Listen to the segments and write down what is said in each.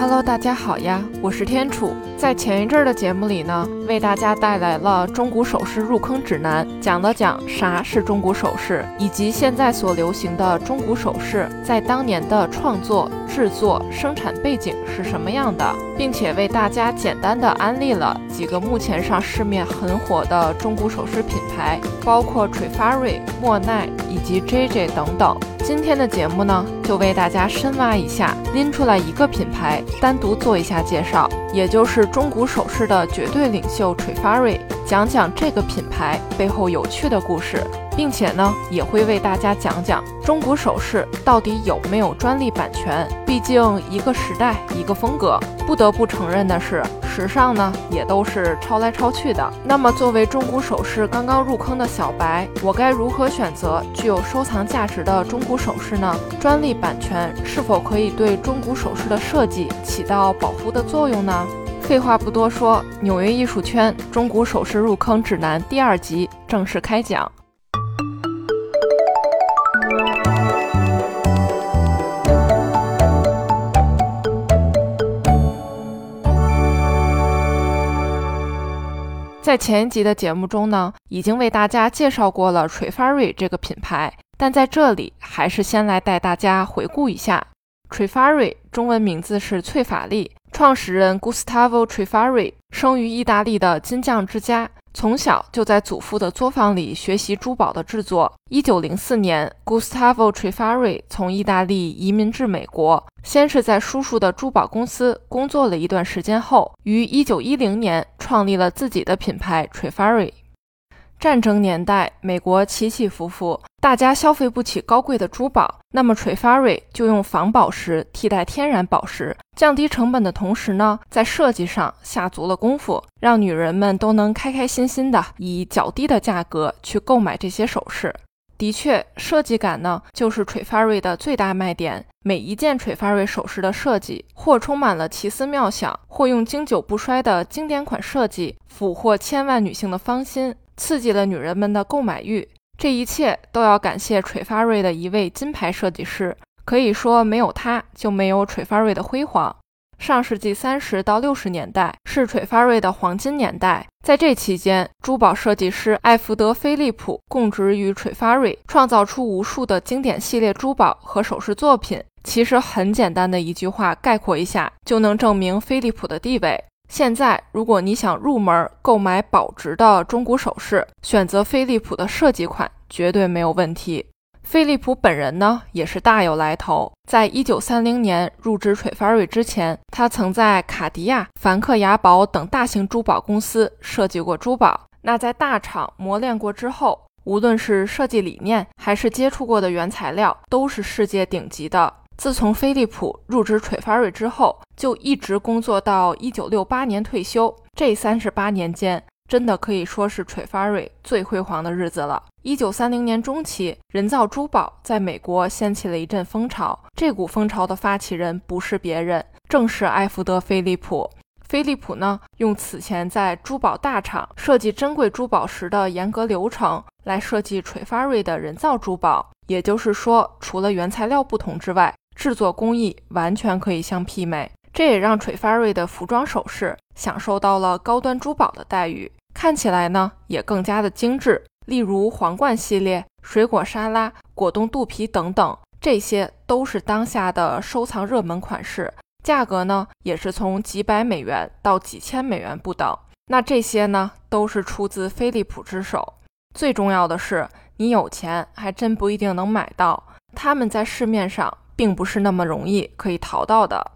Hello，大家好呀，我是天楚。在前一阵的节目里呢，为大家带来了中古首饰入坑指南，讲了讲啥是中古首饰，以及现在所流行的中古首饰在当年的创作、制作、生产背景是什么样的，并且为大家简单的安利了几个目前上市面很火的中古首饰品牌，包括 Trifari、莫奈以及 JJ 等等。今天的节目呢，就为大家深挖一下，拎出来一个品牌，单独做一下介绍，也就是中古首饰的绝对领袖 Trifari，讲讲这个品牌背后有趣的故事，并且呢，也会为大家讲讲中古首饰到底有没有专利版权。毕竟一个时代一个风格，不得不承认的是。时尚呢，也都是抄来抄去的。那么，作为中古首饰刚刚入坑的小白，我该如何选择具有收藏价值的中古首饰呢？专利版权是否可以对中古首饰的设计起到保护的作用呢？废话不多说，纽约艺术圈中古首饰入坑指南第二集正式开讲。在前一集的节目中呢，已经为大家介绍过了 Trifari 这个品牌，但在这里还是先来带大家回顾一下。Trifari，中文名字是翠法丽，创始人 Gustavo Trifari 生于意大利的金匠之家。从小就在祖父的作坊里学习珠宝的制作。一九零四年，Gustavo Trifari 从意大利移民至美国，先是在叔叔的珠宝公司工作了一段时间后，于一九一零年创立了自己的品牌 Trifari。战争年代，美国起起伏伏，大家消费不起高贵的珠宝，那么 Trifari 就用仿宝石替代天然宝石，降低成本的同时呢，在设计上下足了功夫，让女人们都能开开心心的以较低的价格去购买这些首饰。的确，设计感呢，就是 Trifari 的最大卖点。每一件 Trifari 首饰的设计，或充满了奇思妙想，或用经久不衰的经典款设计俘获千万女性的芳心，刺激了女人们的购买欲。这一切都要感谢垂发瑞的一位金牌设计师，可以说没有他，就没有垂发瑞的辉煌。上世纪三十到六十年代是垂发瑞的黄金年代，在这期间，珠宝设计师艾福德·菲利普供职于垂发瑞创造出无数的经典系列珠宝和首饰作品。其实很简单的一句话概括一下，就能证明菲利普的地位。现在，如果你想入门购买保值的中古首饰，选择飞利浦的设计款绝对没有问题。飞利浦本人呢，也是大有来头。在一九三零年入职 Trifari 之前，他曾在卡地亚、梵克雅宝等大型珠宝公司设计过珠宝。那在大厂磨练过之后，无论是设计理念，还是接触过的原材料，都是世界顶级的。自从飞利浦入职 Trifari 之后，就一直工作到一九六八年退休。这三十八年间，真的可以说是 Trifari 最辉煌的日子了。一九三零年中期，人造珠宝在美国掀起了一阵风潮。这股风潮的发起人不是别人，正是埃福德·菲利普。菲利普呢，用此前在珠宝大厂设计珍贵珠宝时的严格流程来设计 Trifari 的人造珠宝。也就是说，除了原材料不同之外，制作工艺完全可以相媲美。这也让 Trifari 的服装首饰享受到了高端珠宝的待遇，看起来呢也更加的精致。例如皇冠系列、水果沙拉、果冻肚皮等等，这些都是当下的收藏热门款式，价格呢也是从几百美元到几千美元不等。那这些呢都是出自飞利浦之手。最重要的是，你有钱还真不一定能买到，他们在市面上并不是那么容易可以淘到的。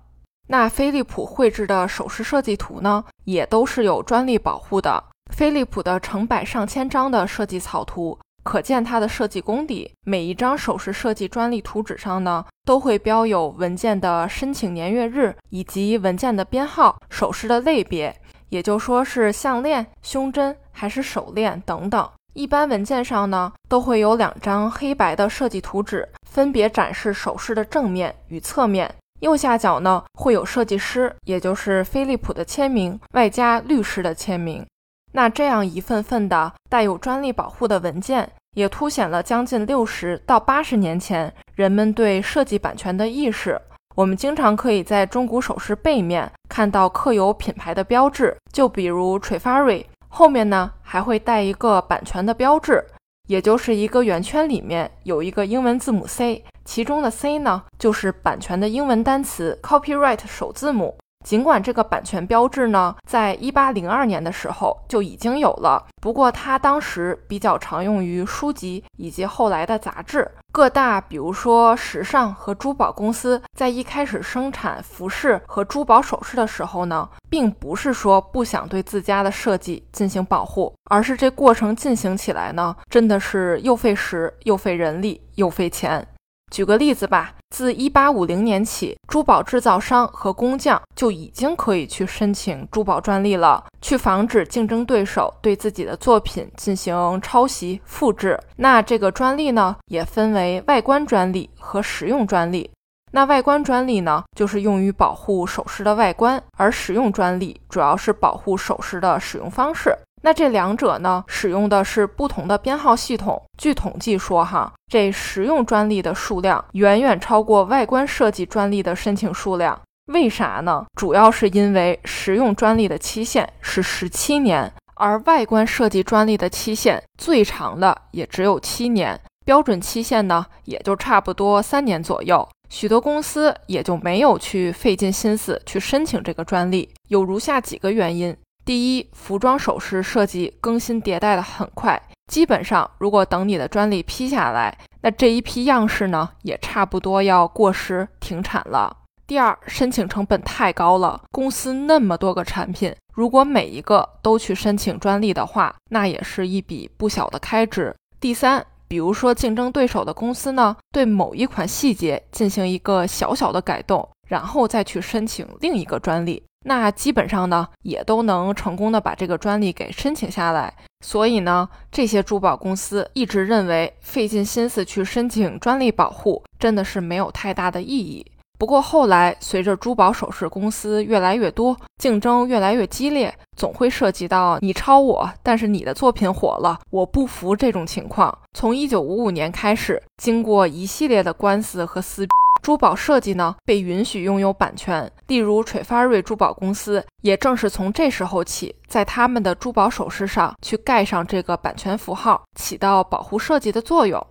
那飞利浦绘制的首饰设计图呢，也都是有专利保护的。飞利浦的成百上千张的设计草图，可见它的设计功底。每一张首饰设计专利图纸上呢，都会标有文件的申请年月日以及文件的编号、首饰的类别，也就说是项链、胸针还是手链等等。一般文件上呢，都会有两张黑白的设计图纸，分别展示首饰的正面与侧面。右下角呢，会有设计师，也就是飞利浦的签名，外加律师的签名。那这样一份份的带有专利保护的文件，也凸显了将近六十到八十年前人们对设计版权的意识。我们经常可以在中古首饰背面看到刻有品牌的标志，就比如 Trifari，后面呢还会带一个版权的标志，也就是一个圆圈里面有一个英文字母 C，其中的 C 呢就是版权的英文单词 Copyright 首字母。尽管这个版权标志呢，在一八零二年的时候就已经有了，不过它当时比较常用于书籍以及后来的杂志。各大，比如说时尚和珠宝公司，在一开始生产服饰和珠宝首饰的时候呢，并不是说不想对自家的设计进行保护，而是这过程进行起来呢，真的是又费时又费人力又费钱。举个例子吧，自一八五零年起，珠宝制造商和工匠就已经可以去申请珠宝专利了，去防止竞争对手对自己的作品进行抄袭复制。那这个专利呢，也分为外观专利和实用专利。那外观专利呢，就是用于保护首饰的外观，而使用专利主要是保护首饰的使用方式。那这两者呢，使用的是不同的编号系统。据统计说，哈，这实用专利的数量远远超过外观设计专利的申请数量。为啥呢？主要是因为实用专利的期限是十七年，而外观设计专利的期限最长的也只有七年，标准期限呢也就差不多三年左右。许多公司也就没有去费尽心思去申请这个专利。有如下几个原因。第一，服装首饰设计更新迭代的很快，基本上如果等你的专利批下来，那这一批样式呢也差不多要过时停产了。第二，申请成本太高了，公司那么多个产品，如果每一个都去申请专利的话，那也是一笔不小的开支。第三，比如说竞争对手的公司呢，对某一款细节进行一个小小的改动，然后再去申请另一个专利。那基本上呢，也都能成功的把这个专利给申请下来。所以呢，这些珠宝公司一直认为费尽心思去申请专利保护，真的是没有太大的意义。不过后来，随着珠宝首饰公司越来越多，竞争越来越激烈，总会涉及到你抄我，但是你的作品火了，我不服这种情况。从一九五五年开始，经过一系列的官司和撕。珠宝设计呢被允许拥有版权，例如垂发瑞珠宝公司，也正是从这时候起，在他们的珠宝首饰上去盖上这个版权符号，起到保护设计的作用。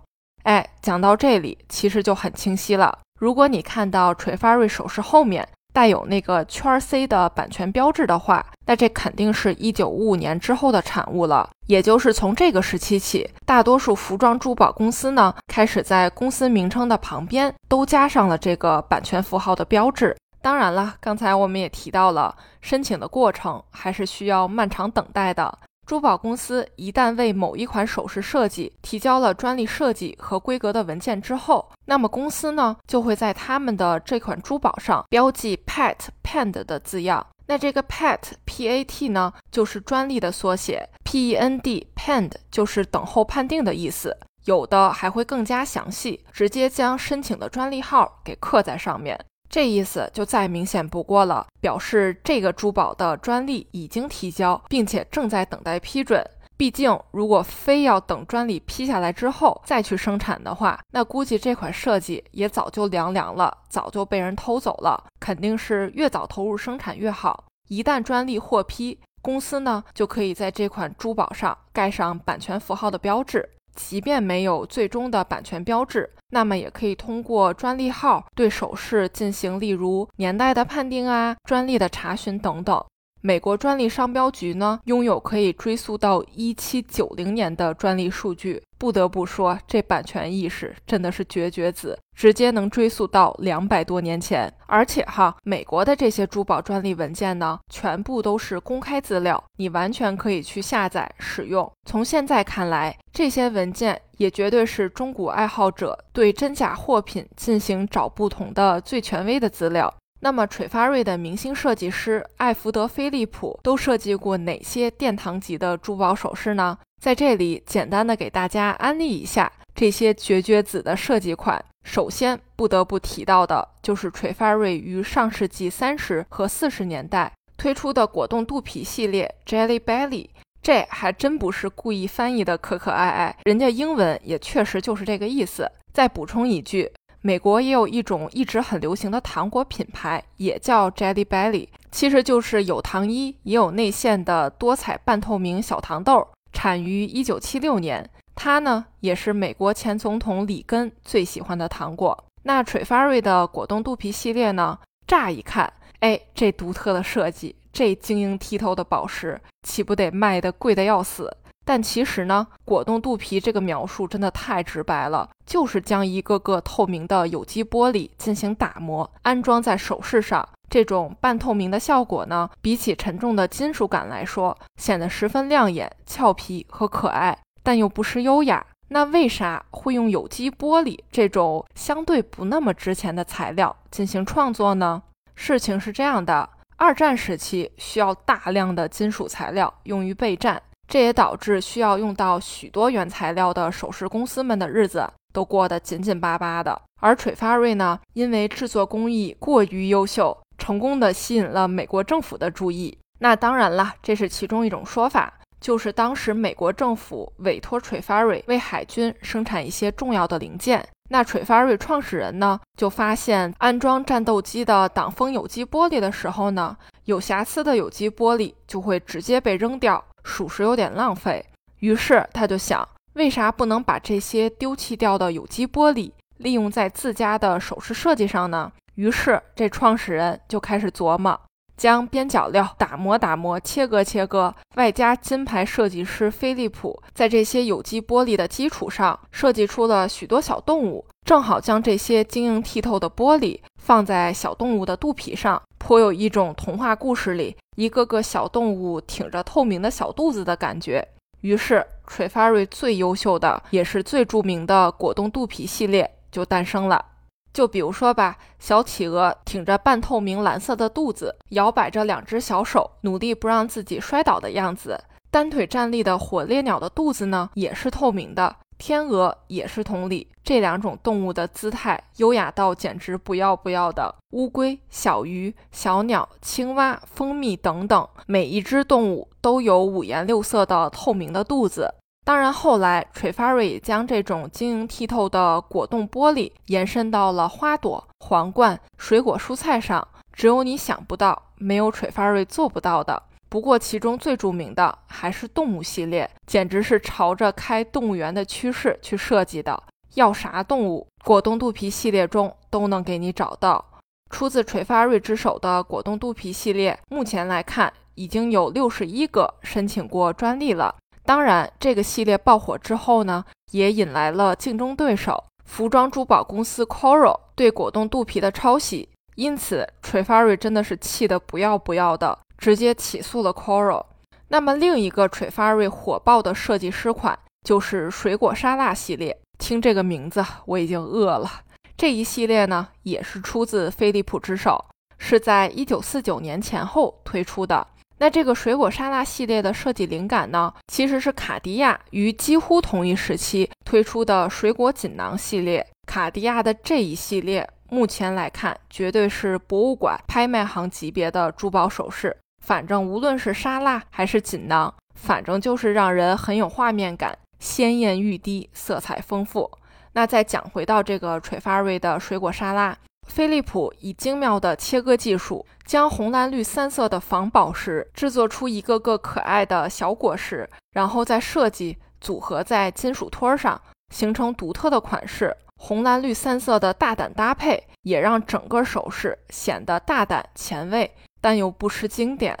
哎，讲到这里，其实就很清晰了。如果你看到垂发瑞首饰后面，带有那个圈 C 的版权标志的话，那这肯定是一九五五年之后的产物了。也就是从这个时期起，大多数服装珠宝公司呢，开始在公司名称的旁边都加上了这个版权符号的标志。当然了，刚才我们也提到了，申请的过程还是需要漫长等待的。珠宝公司一旦为某一款首饰设计提交了专利设计和规格的文件之后，那么公司呢就会在他们的这款珠宝上标记 “pat pend” 的字样。那这个 “pat p a t” 呢，就是专利的缩写，“p e n d” pend 就是等候判定的意思。有的还会更加详细，直接将申请的专利号给刻在上面。这意思就再明显不过了，表示这个珠宝的专利已经提交，并且正在等待批准。毕竟，如果非要等专利批下来之后再去生产的话，那估计这款设计也早就凉凉了，早就被人偷走了。肯定是越早投入生产越好。一旦专利获批，公司呢就可以在这款珠宝上盖上版权符号的标志。即便没有最终的版权标志，那么也可以通过专利号对首饰进行，例如年代的判定啊、专利的查询等等。美国专利商标局呢，拥有可以追溯到一七九零年的专利数据。不得不说，这版权意识真的是绝绝子，直接能追溯到两百多年前。而且哈，美国的这些珠宝专利文件呢，全部都是公开资料，你完全可以去下载使用。从现在看来，这些文件也绝对是中古爱好者对真假货品进行找不同的最权威的资料。那么，垂发瑞的明星设计师艾福德·菲利普都设计过哪些殿堂级的珠宝首饰呢？在这里，简单的给大家安利一下这些绝绝子的设计款。首先，不得不提到的就是垂发瑞于上世纪三十和四十年代推出的果冻肚皮系列 Jelly Belly。这还真不是故意翻译的可可爱爱，人家英文也确实就是这个意思。再补充一句。美国也有一种一直很流行的糖果品牌，也叫 Jelly Belly，其实就是有糖衣也有内馅的多彩半透明小糖豆，产于1976年。它呢，也是美国前总统里根最喜欢的糖果。那 Trifari 的果冻肚皮系列呢，乍一看，哎，这独特的设计，这晶莹剔透的宝石，岂不得卖得贵得要死？但其实呢，果冻肚皮这个描述真的太直白了，就是将一个个透明的有机玻璃进行打磨，安装在首饰上。这种半透明的效果呢，比起沉重的金属感来说，显得十分亮眼、俏皮和可爱，但又不失优雅。那为啥会用有机玻璃这种相对不那么值钱的材料进行创作呢？事情是这样的，二战时期需要大量的金属材料用于备战。这也导致需要用到许多原材料的首饰公司们的日子都过得紧紧巴巴的。而垂发瑞呢，因为制作工艺过于优秀，成功的吸引了美国政府的注意。那当然了，这是其中一种说法，就是当时美国政府委托垂发瑞为海军生产一些重要的零件。那垂发瑞创始人呢，就发现安装战斗机的挡风有机玻璃的时候呢，有瑕疵的有机玻璃就会直接被扔掉。属实有点浪费，于是他就想，为啥不能把这些丢弃掉的有机玻璃利用在自家的首饰设计上呢？于是这创始人就开始琢磨，将边角料打磨打磨，切割切割，外加金牌设计师飞利浦在这些有机玻璃的基础上设计出了许多小动物，正好将这些晶莹剔透的玻璃放在小动物的肚皮上。颇有一种童话故事里一个个小动物挺着透明的小肚子的感觉。于是，Trifari 最优秀的也是最著名的果冻肚皮系列就诞生了。就比如说吧，小企鹅挺着半透明蓝色的肚子，摇摆着两只小手，努力不让自己摔倒的样子。单腿站立的火烈鸟的肚子呢，也是透明的。天鹅也是同理，这两种动物的姿态优雅到简直不要不要的。乌龟、小鱼、小鸟、青蛙、蜂蜜等等，每一只动物都有五颜六色的透明的肚子。当然，后来 Trifari 将这种晶莹剔透的果冻玻璃延伸到了花朵、皇冠、水果、蔬菜上，只有你想不到，没有 Trifari 做不到的。不过，其中最著名的还是动物系列，简直是朝着开动物园的趋势去设计的。要啥动物，果冻肚皮系列中都能给你找到。出自垂发瑞之手的果冻肚皮系列，目前来看已经有六十一个申请过专利了。当然，这个系列爆火之后呢，也引来了竞争对手服装珠宝公司 Coral 对果冻肚皮的抄袭，因此垂发瑞真的是气得不要不要的。直接起诉了 Coral。那么另一个垂发瑞火爆的设计师款就是水果沙拉系列。听这个名字，我已经饿了。这一系列呢，也是出自飞利浦之手，是在一九四九年前后推出的。那这个水果沙拉系列的设计灵感呢，其实是卡地亚于几乎同一时期推出的水果锦囊系列。卡地亚的这一系列，目前来看，绝对是博物馆拍卖行级别的珠宝首饰。反正无论是沙拉还是锦囊，反正就是让人很有画面感，鲜艳欲滴，色彩丰富。那再讲回到这个垂发瑞的水果沙拉，飞利浦以精妙的切割技术，将红蓝绿三色的仿宝石制作出一个个可爱的小果实，然后再设计组合在金属托上，形成独特的款式。红蓝绿三色的大胆搭配，也让整个首饰显得大胆前卫。但又不失经典，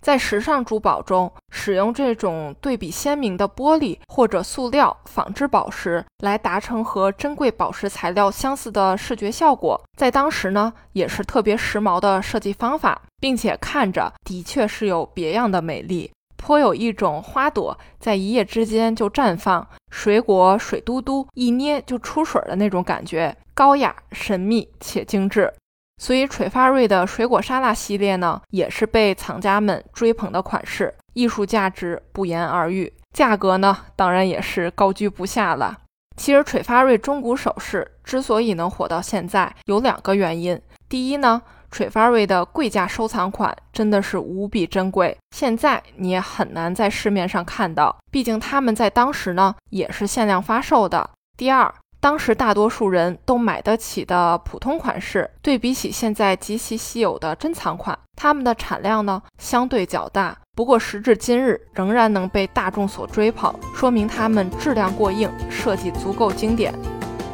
在时尚珠宝中使用这种对比鲜明的玻璃或者塑料仿制宝石，来达成和珍贵宝石材料相似的视觉效果，在当时呢也是特别时髦的设计方法，并且看着的确是有别样的美丽，颇有一种花朵在一夜之间就绽放，水果水嘟嘟一捏就出水的那种感觉，高雅神秘且精致。所以，垂发瑞的水果沙拉系列呢，也是被藏家们追捧的款式，艺术价值不言而喻，价格呢，当然也是高居不下了。其实，垂发瑞中古首饰之所以能火到现在，有两个原因。第一呢，垂发瑞的贵价收藏款真的是无比珍贵，现在你也很难在市面上看到，毕竟他们在当时呢，也是限量发售的。第二，当时大多数人都买得起的普通款式，对比起现在极其稀有的珍藏款，它们的产量呢相对较大。不过时至今日，仍然能被大众所追捧，说明它们质量过硬，设计足够经典。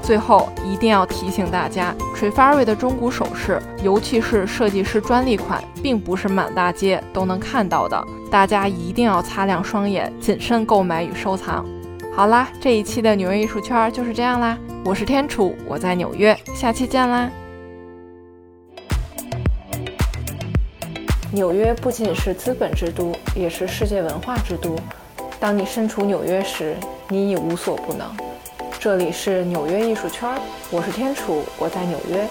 最后一定要提醒大家，Trifari 的中古首饰，尤其是设计师专利款，并不是满大街都能看到的。大家一定要擦亮双眼，谨慎购买与收藏。好啦，这一期的纽约艺术圈就是这样啦。我是天楚，我在纽约，下期见啦。纽约不仅是资本之都，也是世界文化之都。当你身处纽约时，你已无所不能。这里是纽约艺术圈，我是天楚，我在纽约。